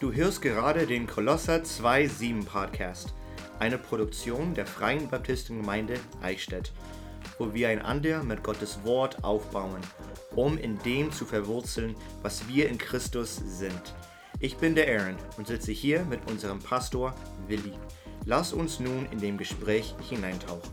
Du hörst gerade den Kolosser 2.7 Podcast, eine Produktion der Freien Baptistengemeinde Eichstätt, wo wir einander mit Gottes Wort aufbauen, um in dem zu verwurzeln, was wir in Christus sind. Ich bin der Aaron und sitze hier mit unserem Pastor Willi. Lass uns nun in dem Gespräch hineintauchen.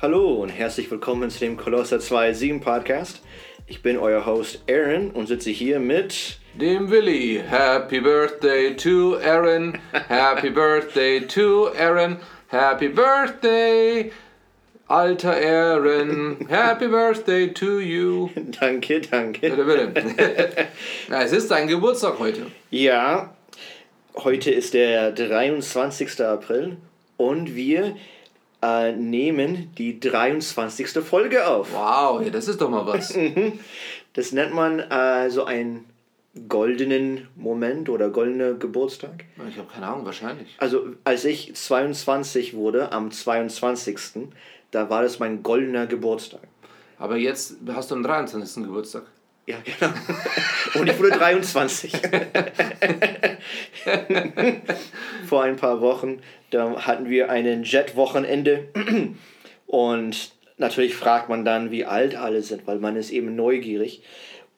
Hallo und herzlich willkommen zu dem Kolosser 2.7 Podcast. Ich bin euer Host Aaron und sitze hier mit dem Willi. Happy Birthday to Aaron. Happy Birthday to Aaron. Happy Birthday, alter Aaron. Happy Birthday to you. Danke, danke. Bitte, bitte. ja, es ist dein Geburtstag heute. Ja, heute ist der 23. April und wir äh, nehmen die 23. Folge auf. Wow, ja, das ist doch mal was. das nennt man äh, so einen goldenen Moment oder goldener Geburtstag. Ich habe keine Ahnung, wahrscheinlich. Also als ich 22 wurde, am 22. Da war das mein goldener Geburtstag. Aber jetzt hast du am 23. Geburtstag. Ja, genau. Und ich wurde 23. Vor ein paar Wochen, da hatten wir ein Jet-Wochenende. Und natürlich fragt man dann, wie alt alle sind, weil man ist eben neugierig.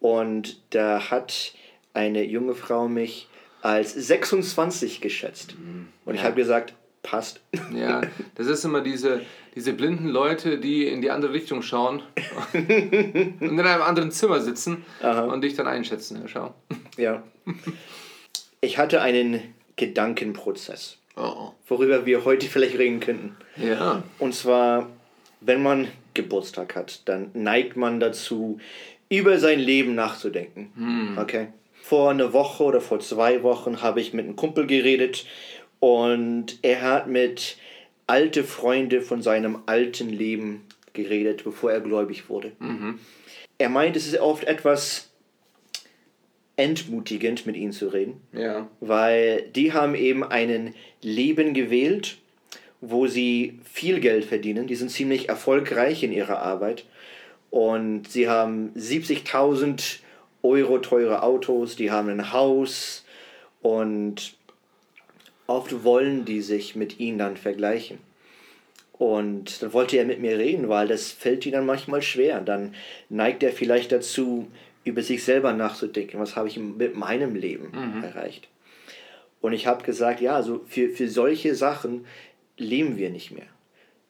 Und da hat eine junge Frau mich als 26 geschätzt. Und ich habe gesagt, passt. Ja, das ist immer diese, diese blinden Leute, die in die andere Richtung schauen und in einem anderen Zimmer sitzen Aha. und dich dann einschätzen. Ja, schau. Ja. Ich hatte einen Gedankenprozess, oh. worüber wir heute vielleicht reden könnten. Ja. Und zwar, wenn man Geburtstag hat, dann neigt man dazu, über sein Leben nachzudenken. Hm. Okay. Vor einer Woche oder vor zwei Wochen habe ich mit einem Kumpel geredet und er hat mit alte Freunde von seinem alten Leben geredet, bevor er gläubig wurde. Mhm. Er meint, es ist oft etwas entmutigend, mit ihnen zu reden, ja. weil die haben eben ein Leben gewählt, wo sie viel Geld verdienen. Die sind ziemlich erfolgreich in ihrer Arbeit und sie haben 70.000 Euro teure Autos, die haben ein Haus und oft wollen die sich mit ihnen dann vergleichen. Und dann wollte er mit mir reden, weil das fällt ihm dann manchmal schwer. Dann neigt er vielleicht dazu, über sich selber nachzudenken, was habe ich mit meinem Leben mhm. erreicht. Und ich habe gesagt, ja, also für, für solche Sachen leben wir nicht mehr.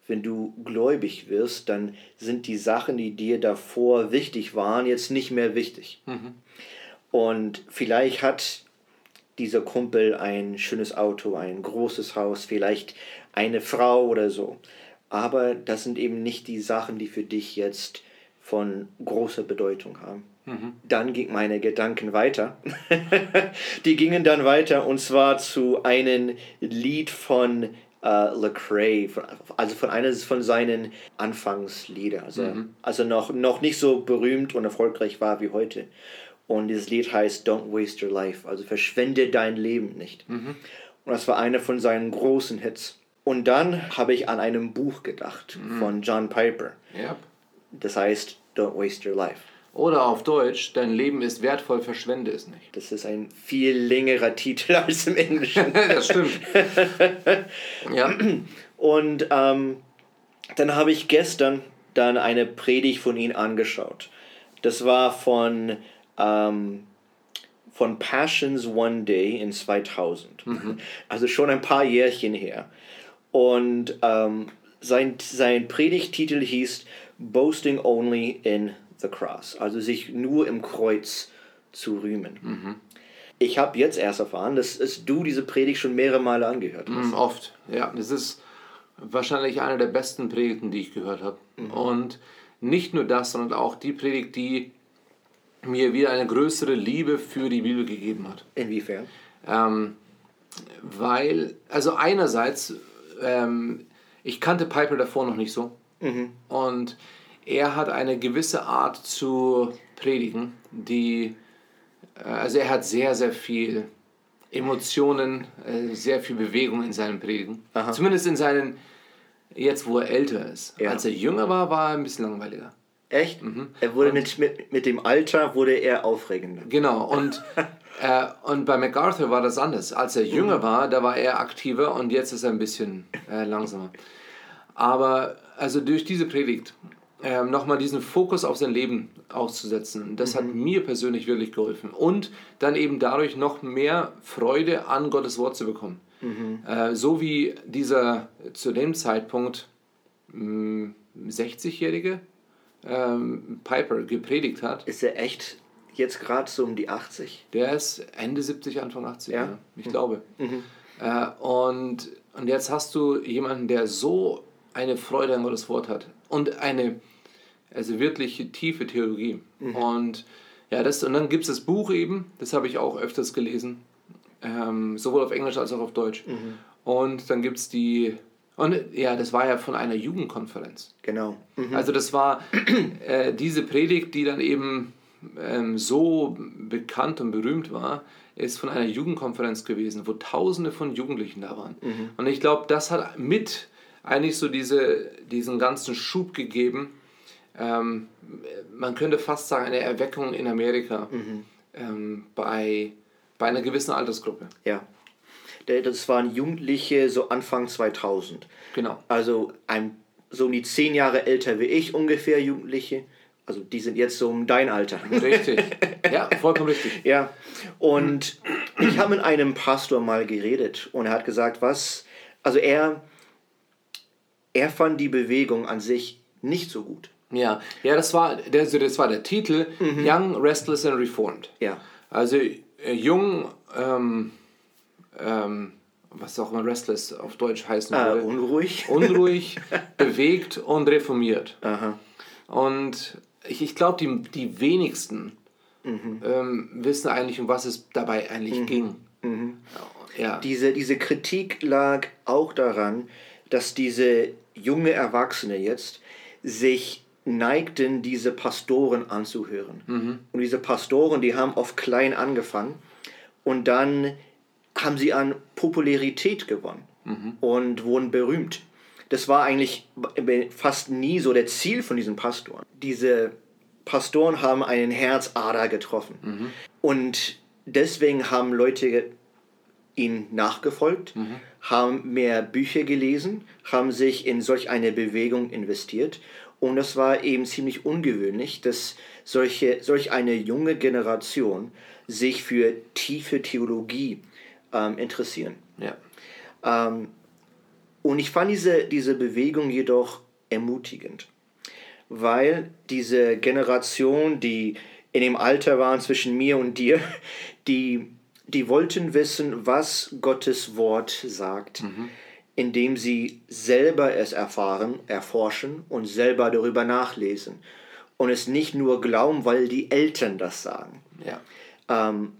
Wenn du gläubig wirst, dann sind die Sachen, die dir davor wichtig waren, jetzt nicht mehr wichtig. Mhm. Und vielleicht hat dieser Kumpel ein schönes Auto, ein großes Haus, vielleicht eine Frau oder so. Aber das sind eben nicht die Sachen, die für dich jetzt von großer Bedeutung haben. Mhm. Dann ging meine Gedanken weiter. die gingen dann weiter und zwar zu einem Lied von Uh, Lecrae, also von eines von seinen Anfangsliedern, also, mhm. also noch, noch nicht so berühmt und erfolgreich war wie heute. Und dieses Lied heißt Don't Waste Your Life, also verschwende dein Leben nicht. Mhm. Und das war einer von seinen großen Hits. Und dann habe ich an einem Buch gedacht mhm. von John Piper. Yep. Das heißt Don't Waste Your Life. Oder auf Deutsch, dein Leben ist wertvoll, verschwende es nicht. Das ist ein viel längerer Titel als im Englischen. das stimmt. ja. Und ähm, dann habe ich gestern dann eine Predigt von ihm angeschaut. Das war von ähm, von Passions One Day in 2000. Mhm. Also schon ein paar Jährchen her. Und ähm, sein, sein Predigtitel hieß Boasting Only in the Cross. Also sich nur im Kreuz zu rühmen. Mhm. Ich habe jetzt erst erfahren, dass, du diese Predigt schon mehrere Male angehört hast. Mhm, oft, ja. Das ist wahrscheinlich eine der besten Predigten, die ich gehört habe. Mhm. Und nicht nur das, sondern auch die Predigt, die mir wieder eine größere Liebe für die Bibel gegeben hat. Inwiefern? Ähm, weil, also einerseits, ähm, ich kannte Piper davor noch nicht so. Mhm. Und er hat eine gewisse Art zu predigen, die, äh, also er hat sehr, sehr viel Emotionen, äh, sehr viel Bewegung in seinen Predigen. Aha. Zumindest in seinen, jetzt wo er älter ist. Ja. Als er jünger war, war er ein bisschen langweiliger. Echt? Mhm. Er wurde mit, mit, mit dem Alter wurde er aufregender. Genau, und, äh, und bei MacArthur war das anders. Als er jünger mhm. war, da war er aktiver und jetzt ist er ein bisschen äh, langsamer. Aber also durch diese Predigt äh, nochmal diesen Fokus auf sein Leben auszusetzen, das mhm. hat mir persönlich wirklich geholfen. Und dann eben dadurch noch mehr Freude an Gottes Wort zu bekommen. Mhm. Äh, so wie dieser zu dem Zeitpunkt 60-Jährige hm, ähm, Piper gepredigt hat. Ist er echt jetzt gerade so um die 80? Der ist Ende 70, Anfang 80, ja. ja ich mhm. glaube. Mhm. Äh, und, und jetzt hast du jemanden, der so eine Freude an Gottes Wort hat und eine also wirklich tiefe Theologie. Mhm. Und ja, das, und dann gibt es das Buch eben, das habe ich auch öfters gelesen, ähm, sowohl auf Englisch als auch auf Deutsch. Mhm. Und dann gibt es die und ja, das war ja von einer Jugendkonferenz. Genau. Mhm. Also das war äh, diese Predigt, die dann eben ähm, so bekannt und berühmt war, ist von einer Jugendkonferenz gewesen, wo Tausende von Jugendlichen da waren. Mhm. Und ich glaube, das hat mit eigentlich so diese, diesen ganzen Schub gegeben. Ähm, man könnte fast sagen, eine Erweckung in Amerika mhm. ähm, bei, bei einer gewissen Altersgruppe. Ja das waren Jugendliche so Anfang 2000. Genau. Also ein, so um die zehn Jahre älter wie ich ungefähr Jugendliche. Also die sind jetzt so um dein Alter. Richtig. Ja, vollkommen richtig. Ja. Und ich habe mit einem Pastor mal geredet und er hat gesagt, was, also er, er fand die Bewegung an sich nicht so gut. Ja, ja das, war, das, das war der Titel mhm. Young, Restless and Reformed. Ja. Also äh, jung, ähm, ähm, was auch immer Restless auf Deutsch heißen ah, würde. Unruhig. Unruhig, bewegt und reformiert. Aha. Und ich, ich glaube, die, die wenigsten mhm. ähm, wissen eigentlich, um was es dabei eigentlich mhm. ging. Mhm. Ja. Diese, diese Kritik lag auch daran, dass diese junge Erwachsene jetzt sich neigten, diese Pastoren anzuhören. Mhm. Und diese Pastoren, die haben oft klein angefangen und dann haben sie an Popularität gewonnen mhm. und wurden berühmt. Das war eigentlich fast nie so der Ziel von diesen Pastoren. Diese Pastoren haben einen Herzader getroffen. Mhm. Und deswegen haben Leute ihnen nachgefolgt, mhm. haben mehr Bücher gelesen, haben sich in solch eine Bewegung investiert. Und das war eben ziemlich ungewöhnlich, dass solche, solch eine junge Generation sich für tiefe Theologie ähm, interessieren. Ja. Ähm, und ich fand diese, diese Bewegung jedoch ermutigend, weil diese Generation, die in dem Alter waren zwischen mir und dir, die, die wollten wissen, was Gottes Wort sagt, mhm. indem sie selber es erfahren, erforschen und selber darüber nachlesen. Und es nicht nur glauben, weil die Eltern das sagen. Ja. Ähm,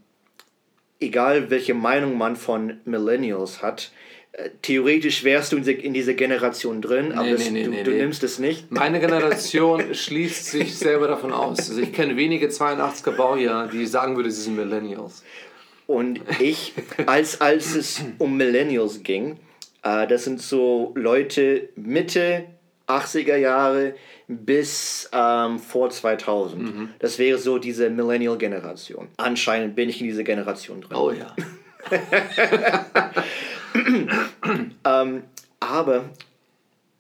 egal welche Meinung man von Millennials hat, äh, theoretisch wärst du in dieser Generation drin, aber nee, nee, du, nee, du nimmst es nicht. Meine Generation schließt sich selber davon aus. Also ich kenne wenige 82er Baujahr, die sagen würden, sie sind Millennials. Und ich, als, als es um Millennials ging, äh, das sind so Leute Mitte 80er Jahre bis ähm, vor 2000. Mhm. Das wäre so diese Millennial-Generation. Anscheinend bin ich in dieser Generation drin. Oh ja. ähm, aber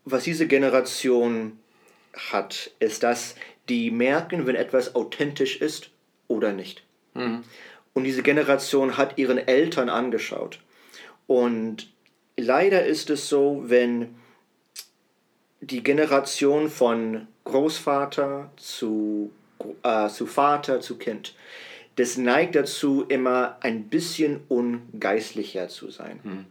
was diese Generation hat, ist, dass die merken, wenn etwas authentisch ist oder nicht. Mhm. Und diese Generation hat ihren Eltern angeschaut. Und leider ist es so, wenn die Generation von Großvater zu, äh, zu Vater zu Kind, das neigt dazu, immer ein bisschen ungeistlicher zu sein. Hm.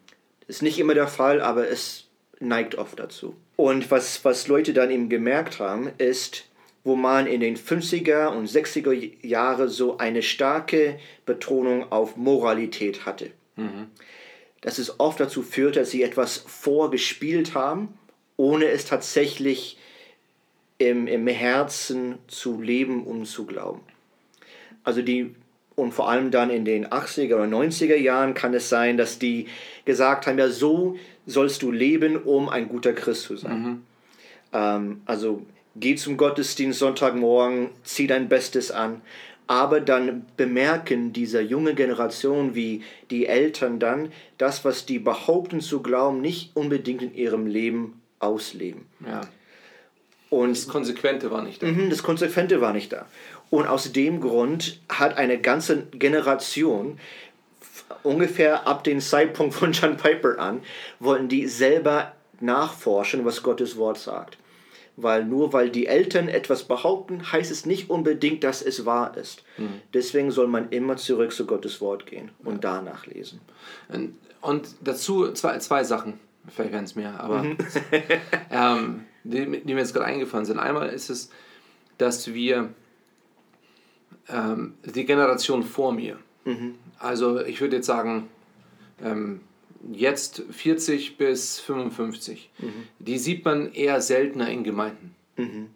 Ist nicht immer der Fall, aber es neigt oft dazu. Und was, was Leute dann eben gemerkt haben, ist, wo man in den 50er und 60er Jahre so eine starke Betonung auf Moralität hatte. Mhm. Dass es oft dazu führt, dass sie etwas vorgespielt haben ohne es tatsächlich im, im Herzen zu leben und zu glauben. Also die, und vor allem dann in den 80er oder 90er Jahren kann es sein, dass die gesagt haben, ja, so sollst du leben, um ein guter Christ zu sein. Mhm. Ähm, also geh zum Gottesdienst Sonntagmorgen, zieh dein Bestes an. Aber dann bemerken dieser junge Generation wie die Eltern dann, das, was die behaupten zu glauben, nicht unbedingt in ihrem Leben ausleben. Ja. Und das Konsequente war nicht da. Mhm, das Konsequente war nicht da. Und aus dem Grund hat eine ganze Generation ungefähr ab dem Zeitpunkt von John Piper an, wollten die selber nachforschen, was Gottes Wort sagt. Weil nur weil die Eltern etwas behaupten, heißt es nicht unbedingt, dass es wahr ist. Mhm. Deswegen soll man immer zurück zu Gottes Wort gehen und ja. danach lesen. Und dazu zwei, zwei Sachen, vielleicht werden es mehr, aber mhm. ähm, die, die, mir jetzt gerade eingefallen sind. Einmal ist es, dass wir ähm, die Generation vor mir, mhm. also ich würde jetzt sagen, ähm, jetzt 40 bis 55, mhm. die sieht man eher seltener in Gemeinden. Mhm.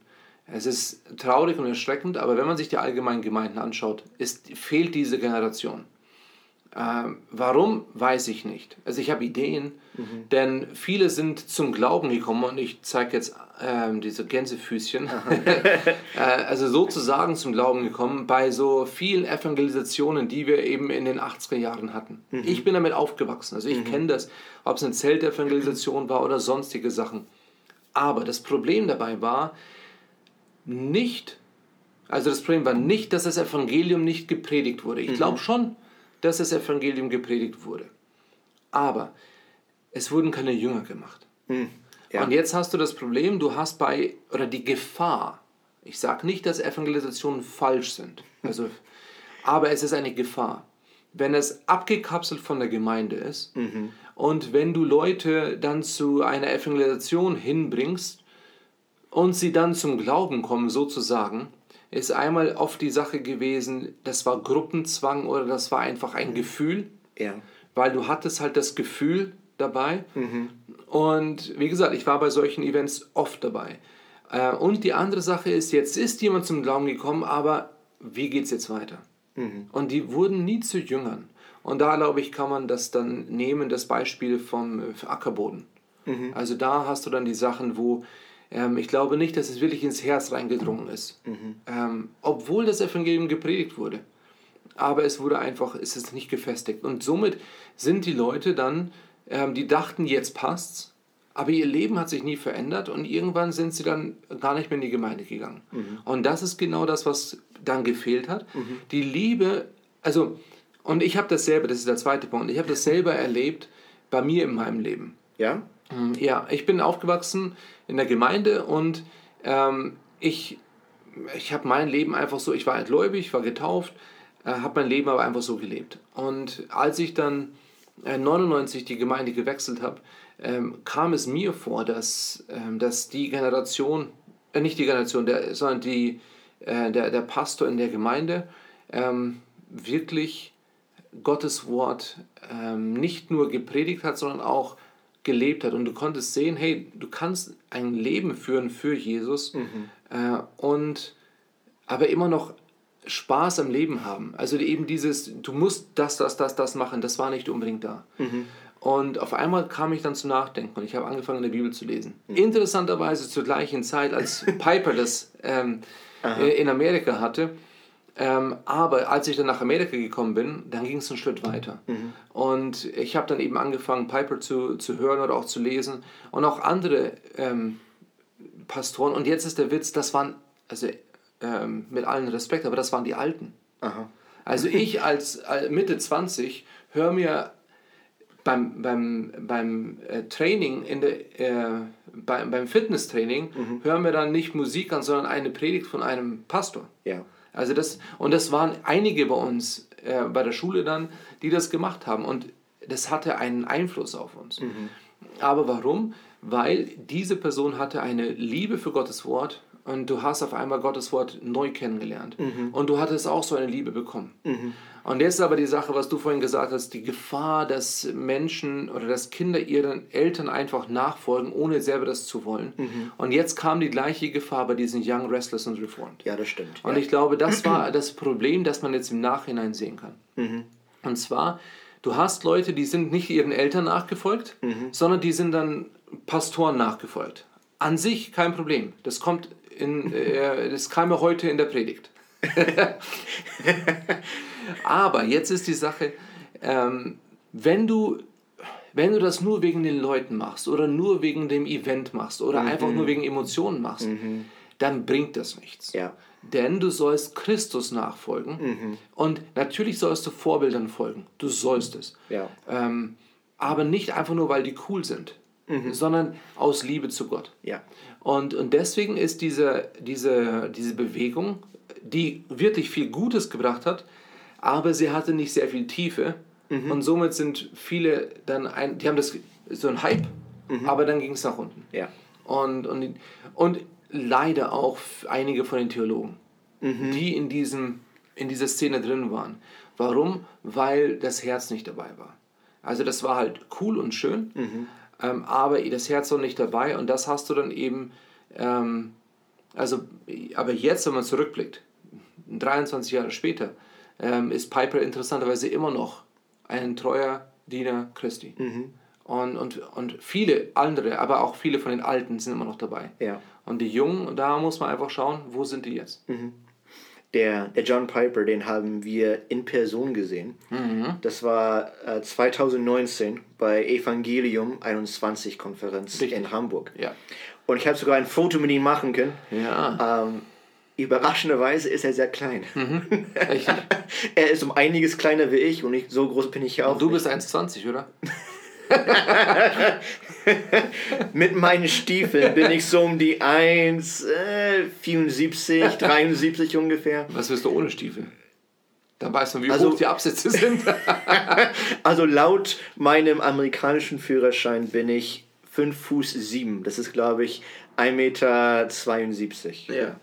Es ist traurig und erschreckend, aber wenn man sich die allgemeinen Gemeinden anschaut, ist, fehlt diese Generation. Ähm, warum, weiß ich nicht. Also ich habe Ideen, mhm. denn viele sind zum Glauben gekommen und ich zeige jetzt ähm, diese Gänsefüßchen, äh, also sozusagen zum Glauben gekommen bei so vielen Evangelisationen, die wir eben in den 80er Jahren hatten. Mhm. Ich bin damit aufgewachsen, also ich mhm. kenne das, ob es eine Zeltevangelisation war oder sonstige Sachen. Aber das Problem dabei war nicht, also das Problem war nicht, dass das Evangelium nicht gepredigt wurde. Ich mhm. glaube schon, dass das Evangelium gepredigt wurde. Aber es wurden keine Jünger gemacht. Hm, ja. Und jetzt hast du das Problem, du hast bei, oder die Gefahr, ich sage nicht, dass Evangelisationen falsch sind, also, aber es ist eine Gefahr. Wenn es abgekapselt von der Gemeinde ist mhm. und wenn du Leute dann zu einer Evangelisation hinbringst und sie dann zum Glauben kommen, sozusagen, ist einmal oft die Sache gewesen, das war Gruppenzwang oder das war einfach ein Gefühl. Ja. Weil du hattest halt das Gefühl dabei. Mhm. Und wie gesagt, ich war bei solchen Events oft dabei. Äh, und die andere Sache ist, jetzt ist jemand zum Glauben gekommen, aber wie geht es jetzt weiter? Mhm. Und die wurden nie zu Jüngern. Und da, glaube ich, kann man das dann nehmen, das Beispiel vom Ackerboden. Mhm. Also da hast du dann die Sachen, wo ähm, ich glaube nicht, dass es wirklich ins Herz reingedrungen ist. Mhm. Ähm, obwohl das Evangelium gepredigt wurde. Aber es wurde einfach, es ist nicht gefestigt. Und somit sind die Leute dann, ähm, die dachten, jetzt passt's, aber ihr Leben hat sich nie verändert und irgendwann sind sie dann gar nicht mehr in die Gemeinde gegangen. Mhm. Und das ist genau das, was dann gefehlt hat. Mhm. Die Liebe, also, und ich habe dasselbe, das ist der zweite Punkt, ich habe das selber erlebt bei mir in meinem Leben. Ja? Mhm, ja, ich bin aufgewachsen in der Gemeinde und ähm, ich, ich habe mein Leben einfach so, ich war gläubig, war getauft, äh, habe mein Leben aber einfach so gelebt. Und als ich dann äh, 99 die Gemeinde gewechselt habe, ähm, kam es mir vor, dass, ähm, dass die Generation, äh, nicht die Generation, der, sondern die, äh, der, der Pastor in der Gemeinde ähm, wirklich Gottes Wort ähm, nicht nur gepredigt hat, sondern auch gelebt hat und du konntest sehen, hey, du kannst ein Leben führen für Jesus mhm. äh, und aber immer noch Spaß am Leben haben. Also eben dieses, du musst das, das, das, das machen, das war nicht unbedingt da. Mhm. Und auf einmal kam ich dann zum Nachdenken und ich habe angefangen, in der Bibel zu lesen. Mhm. Interessanterweise zur gleichen Zeit, als Piper das ähm, äh, in Amerika hatte, ähm, aber als ich dann nach Amerika gekommen bin, dann ging es einen Schritt weiter. Mhm. Und ich habe dann eben angefangen, Piper zu, zu hören oder auch zu lesen und auch andere ähm, Pastoren. Und jetzt ist der Witz, das waren, also ähm, mit allem Respekt, aber das waren die Alten. Aha. Also ich als, als Mitte 20 höre mir beim, beim, beim äh, Training, in der, äh, beim, beim Fitnesstraining, mhm. hören wir dann nicht Musik an, sondern eine Predigt von einem Pastor. Ja. Also das, und das waren einige bei uns äh, bei der Schule dann, die das gemacht haben. Und das hatte einen Einfluss auf uns. Mhm. Aber warum? Weil diese Person hatte eine Liebe für Gottes Wort und du hast auf einmal Gottes Wort neu kennengelernt. Mhm. Und du hattest auch so eine Liebe bekommen. Mhm. Und jetzt ist aber die Sache, was du vorhin gesagt hast, die Gefahr, dass Menschen oder dass Kinder ihren Eltern einfach nachfolgen, ohne selber das zu wollen. Mhm. Und jetzt kam die gleiche Gefahr bei diesen Young Restless und Reformed. Ja, das stimmt. Und ja. ich glaube, das war das Problem, das man jetzt im Nachhinein sehen kann. Mhm. Und zwar, du hast Leute, die sind nicht ihren Eltern nachgefolgt, mhm. sondern die sind dann Pastoren nachgefolgt. An sich kein Problem. Das kommt in, äh, das kam mir heute in der Predigt. Aber jetzt ist die Sache, ähm, wenn du wenn du das nur wegen den Leuten machst oder nur wegen dem Event machst oder mhm. einfach nur wegen Emotionen machst, mhm. dann bringt das nichts. Ja. Denn du sollst Christus nachfolgen mhm. und natürlich sollst du Vorbildern folgen. Du sollst es. Ja. Ähm, aber nicht einfach nur, weil die cool sind, mhm. sondern aus Liebe zu Gott. Ja. Und, und deswegen ist diese, diese, diese Bewegung, die wirklich viel Gutes gebracht hat, aber sie hatte nicht sehr viel Tiefe. Mhm. Und somit sind viele dann, ein, die haben das so ein Hype, mhm. aber dann ging es nach unten. Ja. Und, und, und leider auch einige von den Theologen, mhm. die in, diesem, in dieser Szene drin waren. Warum? Weil das Herz nicht dabei war. Also das war halt cool und schön, mhm. ähm, aber das Herz war nicht dabei und das hast du dann eben, ähm, also, aber jetzt, wenn man zurückblickt, 23 Jahre später, ähm, ist Piper interessanterweise immer noch ein treuer Diener Christi. Mhm. Und, und, und viele andere, aber auch viele von den Alten sind immer noch dabei. Ja. Und die Jungen, da muss man einfach schauen, wo sind die jetzt? Mhm. Der, der John Piper, den haben wir in Person gesehen. Mhm. Das war äh, 2019 bei Evangelium 21 Konferenz Richtig. in Hamburg. Ja. Und ich habe sogar ein Foto mit ihm machen können. Ja. Ähm, Überraschenderweise ist er sehr klein. Mhm. er ist um einiges kleiner wie ich und ich, so groß bin ich ja auch. Und du bist 1,20, oder? Mit meinen Stiefeln bin ich so um die 1, äh, 74, 73 ungefähr. Was wirst du ohne Stiefel? Dann weiß man, wie also, hoch die Absätze sind. also laut meinem amerikanischen Führerschein bin ich 5 Fuß 7. Das ist, glaube ich, 1,72 Meter. Ja.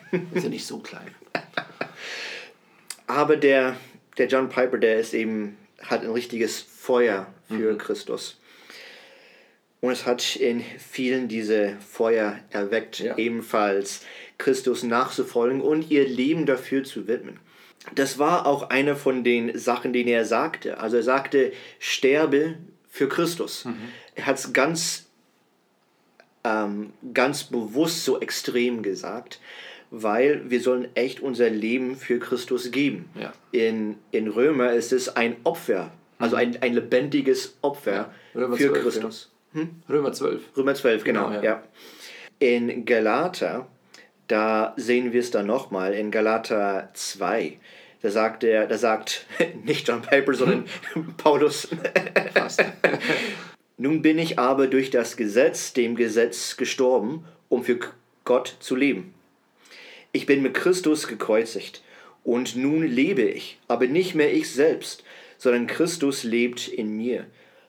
Ist ja nicht so klein. Aber der, der John Piper, der ist eben, hat ein richtiges Feuer für mhm. Christus. Und es hat in vielen diese Feuer erweckt, ja. ebenfalls Christus nachzufolgen und ihr Leben dafür zu widmen. Das war auch eine von den Sachen, die er sagte. Also er sagte, sterbe für Christus. Mhm. Er hat es ganz, ähm, ganz bewusst so extrem gesagt weil wir sollen echt unser Leben für Christus geben. Ja. In, in Römer ist es ein Opfer, also ein, ein lebendiges Opfer ja. für 12, Christus. Ja. Hm? Römer 12. Römer 12, genau, genau ja. In Galater, da sehen wir es dann nochmal, in Galater 2, da sagt er, da sagt nicht John Piper, sondern Paulus. Fast. Nun bin ich aber durch das Gesetz, dem Gesetz gestorben, um für Gott zu leben. Ich bin mit Christus gekreuzigt und nun lebe ich, aber nicht mehr ich selbst, sondern Christus lebt in mir.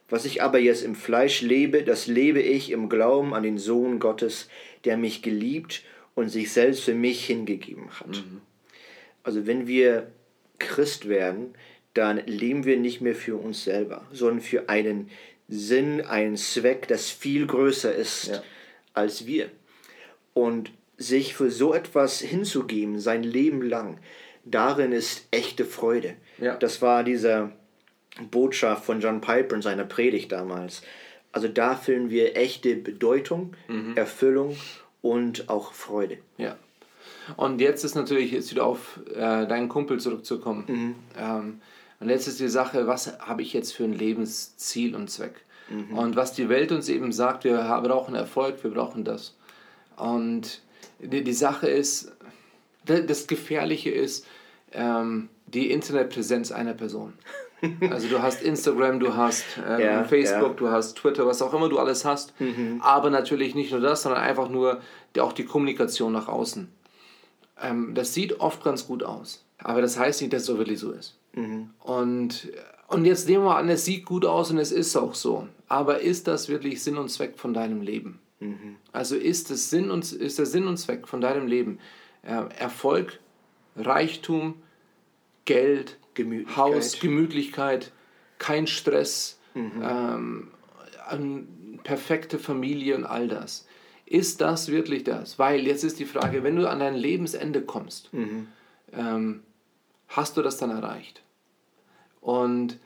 Was ich aber jetzt im Fleisch lebe, das lebe ich im Glauben an den Sohn Gottes, der mich geliebt und sich selbst für mich hingegeben hat. Mhm. Also wenn wir Christ werden, dann leben wir nicht mehr für uns selber, sondern für einen Sinn, einen Zweck, das viel größer ist ja. als wir. Und sich für so etwas hinzugeben, sein Leben lang, darin ist echte Freude. Ja. Das war diese Botschaft von John Piper in seiner Predigt damals. Also da fühlen wir echte Bedeutung, mhm. Erfüllung und auch Freude. Ja. Und jetzt ist natürlich, jetzt wieder auf äh, deinen Kumpel zurückzukommen. Mhm. Ähm, und jetzt ist die Sache, was habe ich jetzt für ein Lebensziel und Zweck? Mhm. Und was die Welt uns eben sagt, wir brauchen Erfolg, wir brauchen das. Und die, die Sache ist, das Gefährliche ist ähm, die Internetpräsenz einer Person. Also du hast Instagram, du hast ähm, ja, Facebook, ja. du hast Twitter, was auch immer du alles hast. Mhm. Aber natürlich nicht nur das, sondern einfach nur die, auch die Kommunikation nach außen. Ähm, das sieht oft ganz gut aus. Aber das heißt nicht, dass es so wirklich so ist. Mhm. Und, und jetzt nehmen wir an, es sieht gut aus und es ist auch so. Aber ist das wirklich Sinn und Zweck von deinem Leben? Mhm. Also ist, das Sinn und, ist der Sinn und Zweck von deinem Leben äh, Erfolg, Reichtum, Geld, Gemütlichkeit. Haus, Gemütlichkeit, kein Stress, mhm. ähm, perfekte Familie und all das. Ist das wirklich das? Weil jetzt ist die Frage, wenn du an dein Lebensende kommst, mhm. ähm, hast du das dann erreicht? Und,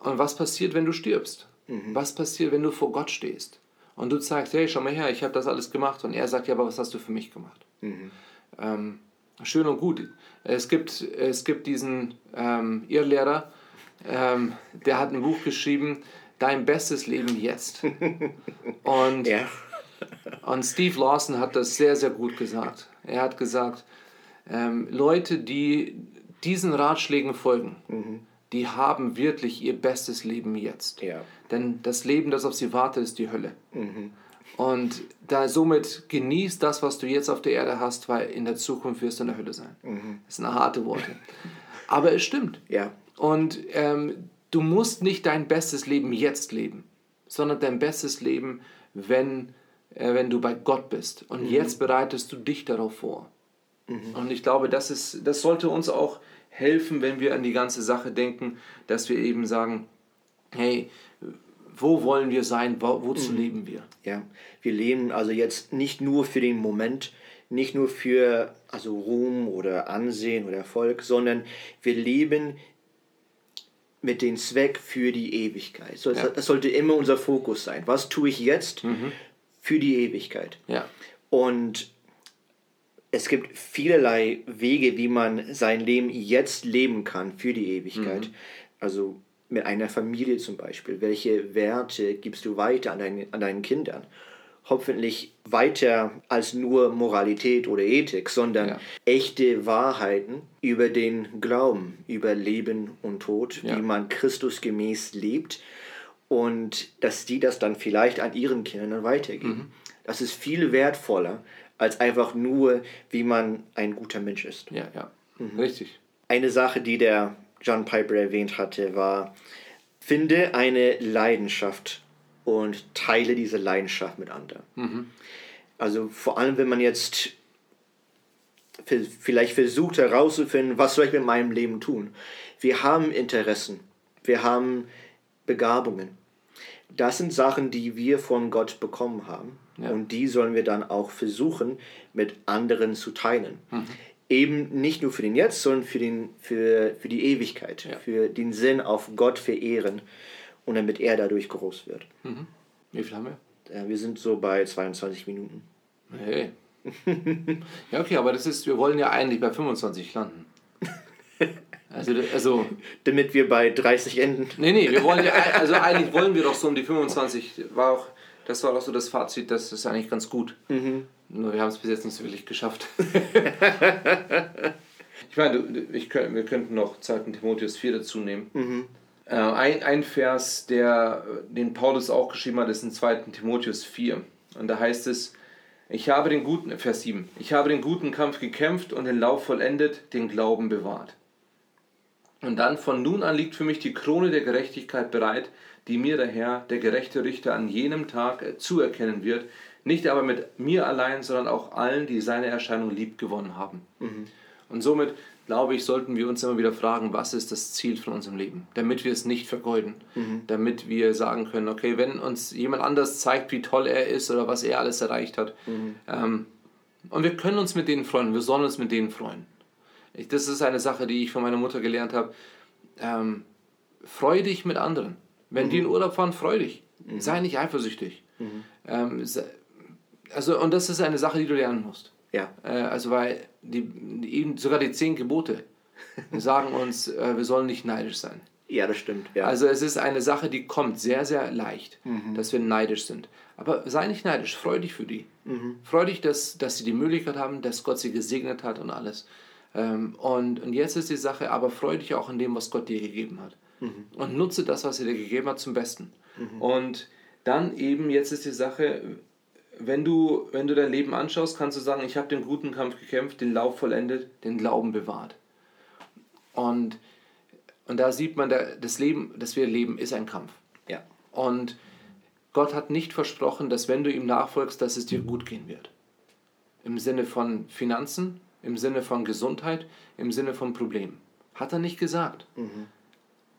und was passiert, wenn du stirbst? Mhm. Was passiert, wenn du vor Gott stehst? Und du sagst, hey, schau mal her, ich habe das alles gemacht. Und er sagt, ja, aber was hast du für mich gemacht? Mhm. Ähm, schön und gut. Es gibt, es gibt diesen ähm, Irrlehrer, ähm, der hat ein Buch geschrieben, Dein bestes Leben jetzt. Und, ja. und Steve Lawson hat das sehr, sehr gut gesagt. Er hat gesagt, ähm, Leute, die diesen Ratschlägen folgen, mhm. Die haben wirklich ihr bestes Leben jetzt. Ja. Denn das Leben, das auf sie wartet, ist die Hölle. Mhm. Und da somit genieß das, was du jetzt auf der Erde hast, weil in der Zukunft wirst du in der Hölle sein. Mhm. Das sind harte Worte. Aber es stimmt. Ja. Und ähm, du musst nicht dein bestes Leben jetzt leben, sondern dein bestes Leben, wenn, äh, wenn du bei Gott bist. Und mhm. jetzt bereitest du dich darauf vor. Mhm. Und ich glaube, das, ist, das sollte uns auch helfen, wenn wir an die ganze Sache denken, dass wir eben sagen, hey, wo wollen wir sein, wo, wozu mhm. leben wir? Ja, wir leben also jetzt nicht nur für den Moment, nicht nur für also Ruhm oder Ansehen oder Erfolg, sondern wir leben mit dem Zweck für die Ewigkeit. So, ja. Das sollte immer unser Fokus sein. Was tue ich jetzt mhm. für die Ewigkeit? Ja. Und es gibt vielerlei Wege, wie man sein Leben jetzt leben kann für die Ewigkeit. Mhm. Also mit einer Familie zum Beispiel? Welche Werte gibst du weiter an, dein, an deinen Kindern? Hoffentlich weiter als nur Moralität oder Ethik, sondern ja. echte Wahrheiten über den Glauben, über Leben und Tod, ja. wie man Christus gemäß lebt und dass die das dann vielleicht an ihren Kindern weitergeben. Mhm. Das ist viel wertvoller als einfach nur, wie man ein guter Mensch ist. Ja, ja, mhm. richtig. Eine Sache, die der John Piper erwähnt hatte, war, finde eine Leidenschaft und teile diese Leidenschaft mit anderen. Mhm. Also vor allem, wenn man jetzt vielleicht versucht herauszufinden, was soll ich mit meinem Leben tun. Wir haben Interessen, wir haben Begabungen. Das sind Sachen, die wir von Gott bekommen haben. Ja. Und die sollen wir dann auch versuchen, mit anderen zu teilen. Mhm eben nicht nur für den Jetzt, sondern für, den, für, für die Ewigkeit, ja. für den Sinn auf Gott verehren und damit er dadurch groß wird. Mhm. Wie viel haben wir? Ja, wir sind so bei 22 Minuten. Hey. ja, okay, aber das ist, wir wollen ja eigentlich bei 25 landen. Also, also damit wir bei 30 enden. Nee, nee, wir wollen ja, also eigentlich wollen wir doch so um die 25, war auch, das war auch so das Fazit, das ist eigentlich ganz gut. Mhm. Nur wir haben es bis jetzt nicht so wirklich geschafft. ich meine, ich, wir könnten noch 2. Timotheus 4 dazu nehmen. Mhm. Äh, ein, ein Vers, der, den Paulus auch geschrieben hat, ist in 2. Timotheus 4. Und da heißt es, ich habe den guten, Vers 7, ich habe den guten Kampf gekämpft und den Lauf vollendet, den Glauben bewahrt. Und dann von nun an liegt für mich die Krone der Gerechtigkeit bereit, die mir der Herr, der gerechte Richter, an jenem Tag äh, zuerkennen wird, nicht aber mit mir allein, sondern auch allen, die seine Erscheinung lieb gewonnen haben. Mhm. Und somit, glaube ich, sollten wir uns immer wieder fragen, was ist das Ziel von unserem Leben, damit wir es nicht vergeuden, mhm. damit wir sagen können, okay, wenn uns jemand anders zeigt, wie toll er ist oder was er alles erreicht hat, mhm. ähm, und wir können uns mit denen freuen, wir sollen uns mit denen freuen. Ich, das ist eine Sache, die ich von meiner Mutter gelernt habe. Ähm, freu dich mit anderen. Wenn die in mhm. Urlaub fahren, freu dich. Mhm. Sei nicht eifersüchtig. Mhm. Ähm, also, und das ist eine Sache, die du lernen musst. Ja. Äh, also, weil die, die, sogar die zehn Gebote sagen uns, äh, wir sollen nicht neidisch sein. Ja, das stimmt. Ja. Also, es ist eine Sache, die kommt sehr, sehr leicht, mhm. dass wir neidisch sind. Aber sei nicht neidisch, freu dich für die. Mhm. Freu dich, dass, dass sie die Möglichkeit haben, dass Gott sie gesegnet hat und alles. Ähm, und, und jetzt ist die Sache, aber freu dich auch an dem, was Gott dir gegeben hat. Mhm. Und nutze das, was er dir gegeben hat, zum Besten. Mhm. Und dann eben, jetzt ist die Sache, wenn du, wenn du dein Leben anschaust, kannst du sagen, ich habe den guten Kampf gekämpft, den Lauf vollendet, den Glauben bewahrt. Und, und da sieht man, das Leben, das wir leben, ist ein Kampf. Ja. Und Gott hat nicht versprochen, dass wenn du ihm nachfolgst, dass es dir gut gehen wird. Im Sinne von Finanzen, im Sinne von Gesundheit, im Sinne von Problemen. Hat er nicht gesagt. Mhm.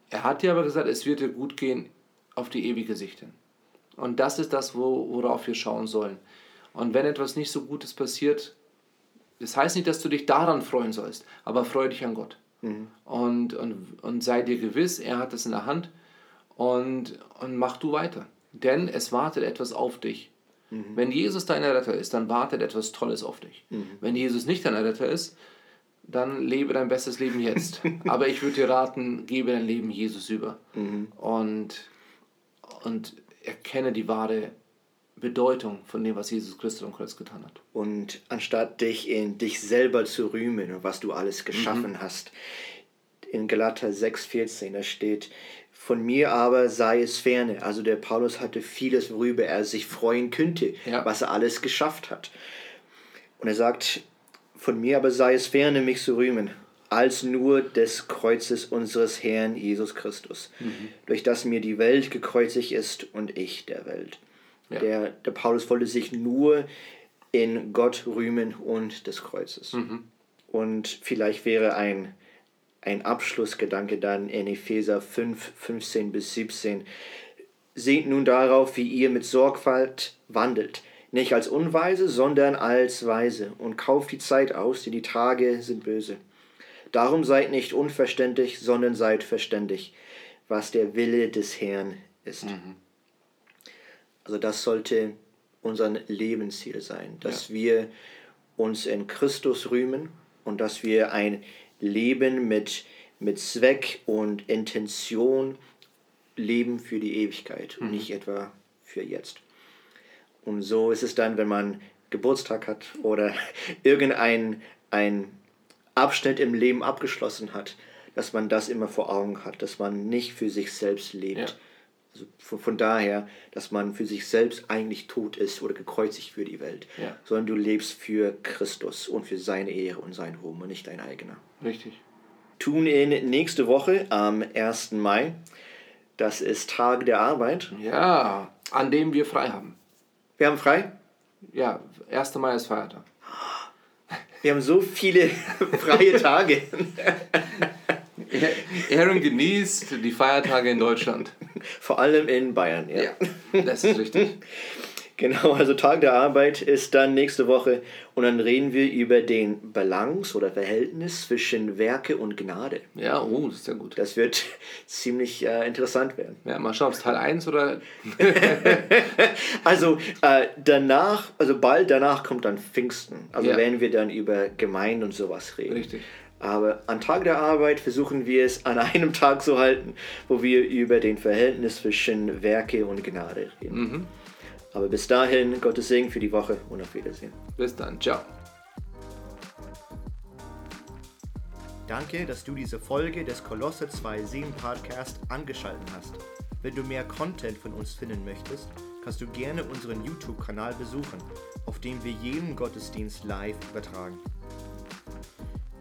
Er hat dir aber gesagt, es wird dir gut gehen auf die ewige Sicht hin. Und das ist das, wo, worauf wir schauen sollen. Und wenn etwas nicht so Gutes passiert, das heißt nicht, dass du dich daran freuen sollst, aber freu dich an Gott. Mhm. Und, und, und sei dir gewiss, er hat es in der Hand und, und mach du weiter. denn es wartet etwas auf dich. Mhm. Wenn Jesus dein Retter ist, dann wartet etwas Tolles auf dich. Mhm. Wenn Jesus nicht dein Retter ist, dann lebe dein bestes Leben jetzt. Aber ich würde dir raten, gebe dein Leben Jesus über. Mhm. Und, und erkenne die wahre Bedeutung von dem, was Jesus Christus am Kreuz getan hat. Und anstatt dich in dich selber zu rühmen und was du alles geschaffen mhm. hast, in Galater 6,14, da steht, von mir aber sei es ferne. Also der Paulus hatte vieles, worüber er sich freuen könnte, ja. was er alles geschafft hat. Und er sagt, von mir aber sei es ferne, mich zu rühmen, als nur des Kreuzes unseres Herrn Jesus Christus, mhm. durch das mir die Welt gekreuzigt ist und ich der Welt. Ja. Der, der Paulus wollte sich nur in Gott rühmen und des Kreuzes. Mhm. Und vielleicht wäre ein, ein Abschlussgedanke dann in Epheser 5, 15 bis 17. Seht nun darauf, wie ihr mit Sorgfalt wandelt, nicht als Unweise, sondern als Weise, und kauft die Zeit aus, denn die Tage sind böse. Darum seid nicht unverständlich, sondern seid verständig, was der Wille des Herrn ist. Mhm. Also das sollte unser Lebensziel sein, dass ja. wir uns in Christus rühmen und dass wir ein Leben mit, mit Zweck und Intention leben für die Ewigkeit mhm. und nicht etwa für jetzt. Und so ist es dann, wenn man Geburtstag hat oder irgendein ein Abschnitt im Leben abgeschlossen hat, dass man das immer vor Augen hat, dass man nicht für sich selbst lebt. Ja. Also von, von, daher, dass man für sich selbst eigentlich tot ist oder gekreuzigt für die Welt, ja. sondern du lebst für Christus und für seine Ehre und sein Ruhm und nicht dein eigener. Richtig. Tun in nächste Woche am 1. Mai. Das ist Tag der Arbeit. Ja, an dem wir frei haben. Wir haben frei? Ja, 1. Mai ist Feiertag. Wir haben so viele freie Tage. Aaron genießt die Feiertage in Deutschland. Vor allem in Bayern, ja. ja das ist richtig. Genau, also Tag der Arbeit ist dann nächste Woche und dann reden wir über den Balance oder Verhältnis zwischen Werke und Gnade. Ja, oh, das ist ja gut. Das wird ziemlich äh, interessant werden. Ja, mal schauen, ob es Teil 1 oder. also äh, danach, also bald danach kommt dann Pfingsten. Also ja. werden wir dann über Gemeinden und sowas reden. Richtig. Aber an Tag der Arbeit versuchen wir es an einem Tag zu halten, wo wir über den Verhältnis zwischen Werke und Gnade reden. Mhm. Aber bis dahin, Gottes Segen für die Woche und auf Wiedersehen. Bis dann, ciao. Danke, dass du diese Folge des Kolosse 2.7 Podcast angeschaltet hast. Wenn du mehr Content von uns finden möchtest, kannst du gerne unseren YouTube-Kanal besuchen, auf dem wir jeden Gottesdienst live übertragen.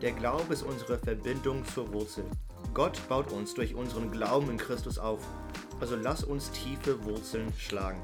Der Glaube ist unsere Verbindung zur Wurzel. Gott baut uns durch unseren Glauben in Christus auf, also lass uns tiefe Wurzeln schlagen.